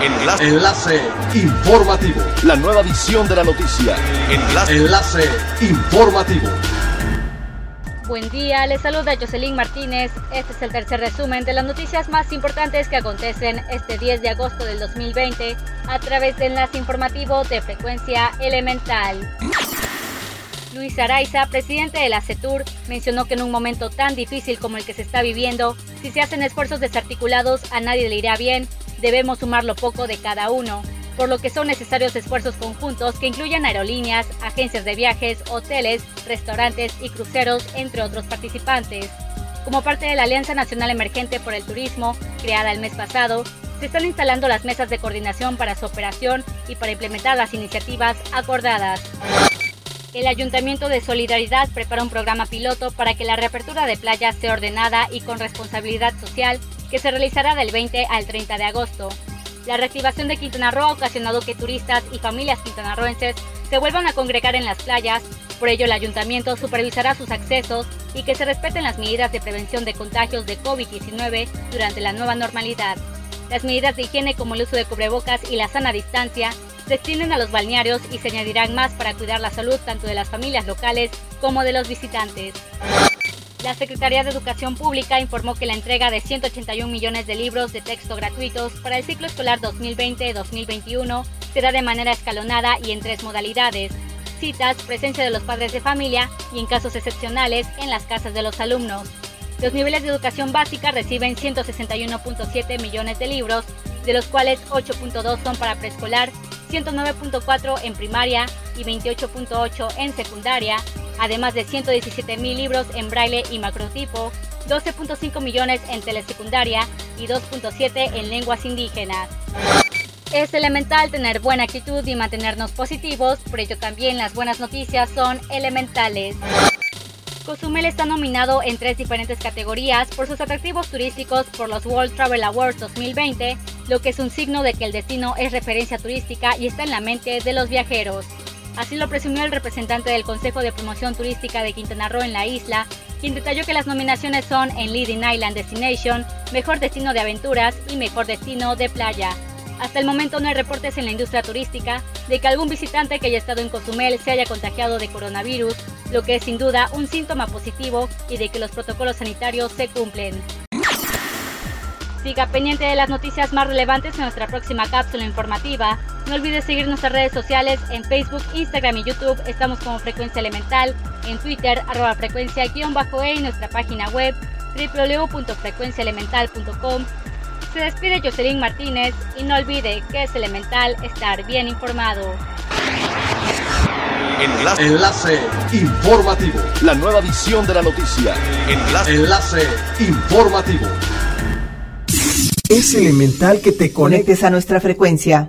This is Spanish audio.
Enlace. Enlace informativo. La nueva edición de la noticia. Enlace. Enlace informativo. Buen día, les saluda Jocelyn Martínez. Este es el tercer resumen de las noticias más importantes que acontecen este 10 de agosto del 2020 a través de enlace informativo de frecuencia elemental. Luis Araiza, presidente de la CETUR, mencionó que en un momento tan difícil como el que se está viviendo, si se hacen esfuerzos desarticulados a nadie le irá bien, debemos sumar lo poco de cada uno, por lo que son necesarios esfuerzos conjuntos que incluyan aerolíneas, agencias de viajes, hoteles, restaurantes y cruceros, entre otros participantes. Como parte de la Alianza Nacional Emergente por el Turismo, creada el mes pasado, se están instalando las mesas de coordinación para su operación y para implementar las iniciativas acordadas. El Ayuntamiento de Solidaridad prepara un programa piloto para que la reapertura de playas sea ordenada y con responsabilidad social que se realizará del 20 al 30 de agosto. La reactivación de Quintana Roo ha ocasionado que turistas y familias quintanarroenses se vuelvan a congregar en las playas, por ello el ayuntamiento supervisará sus accesos y que se respeten las medidas de prevención de contagios de COVID-19 durante la nueva normalidad. Las medidas de higiene como el uso de cubrebocas y la sana distancia se extienden a los balnearios y se añadirán más para cuidar la salud tanto de las familias locales como de los visitantes. La Secretaría de Educación Pública informó que la entrega de 181 millones de libros de texto gratuitos para el ciclo escolar 2020-2021 será de manera escalonada y en tres modalidades. Citas, presencia de los padres de familia y en casos excepcionales en las casas de los alumnos. Los niveles de educación básica reciben 161.7 millones de libros, de los cuales 8.2 son para preescolar 109.4 en primaria y 28.8 en secundaria, además de 117 mil libros en braille y macrotipo, 12.5 millones en telesecundaria y 2.7 en lenguas indígenas. Es elemental tener buena actitud y mantenernos positivos, por ello también las buenas noticias son elementales. Cozumel está nominado en tres diferentes categorías por sus atractivos turísticos por los World Travel Awards 2020, lo que es un signo de que el destino es referencia turística y está en la mente de los viajeros. Así lo presumió el representante del Consejo de Promoción Turística de Quintana Roo en la isla, quien detalló que las nominaciones son en Leading Island Destination, Mejor Destino de Aventuras y Mejor Destino de Playa. Hasta el momento no hay reportes en la industria turística de que algún visitante que haya estado en Cozumel se haya contagiado de coronavirus, lo que es sin duda un síntoma positivo y de que los protocolos sanitarios se cumplen. Siga pendiente de las noticias más relevantes en nuestra próxima cápsula informativa. No olvides seguir nuestras redes sociales en Facebook, Instagram y YouTube. Estamos como Frecuencia Elemental, en Twitter, arroba frecuencia-e y nuestra página web www.frecuenciaelemental.com se despide Jocelyn Martínez y no olvide que es elemental estar bien informado. Enlace. Enlace informativo. La nueva edición de la noticia. Enlace. Enlace informativo. Es elemental que te conectes a nuestra frecuencia